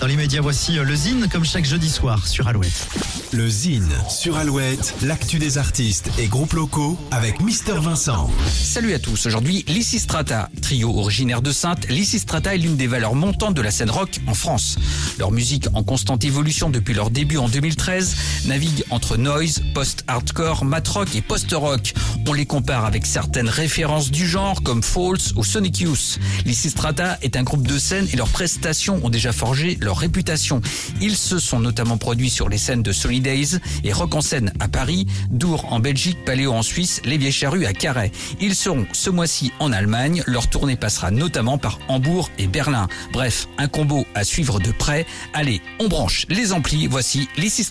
Dans l'immédiat, voici euh, le Zine, comme chaque jeudi soir sur Alouette. Le Zine sur Alouette, l'actu des artistes et groupes locaux avec Mister Vincent. Salut à tous, aujourd'hui Lysistrata, trio originaire de Sainte, Lysistrata est l'une des valeurs montantes de la scène rock en France. Leur musique en constante évolution depuis leur début en 2013 navigue entre noise, post-hardcore, mat rock et post-rock. On les compare avec certaines références du genre comme Falls ou Sonic Youth. Lysistrata est un groupe de scène et leurs prestations ont déjà forgé leur réputation. Ils se sont notamment produits sur les scènes de Solidays et Rock en scène à Paris, Dour en Belgique, Paléo en Suisse, Les Vieilles Charrues à Carhaix. Ils seront ce mois-ci en Allemagne. Leur tournée passera notamment par Hambourg et Berlin. Bref, un combo à suivre de près. Allez, on branche les amplis. Voici this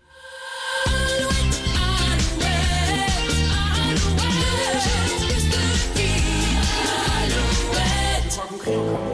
Thank.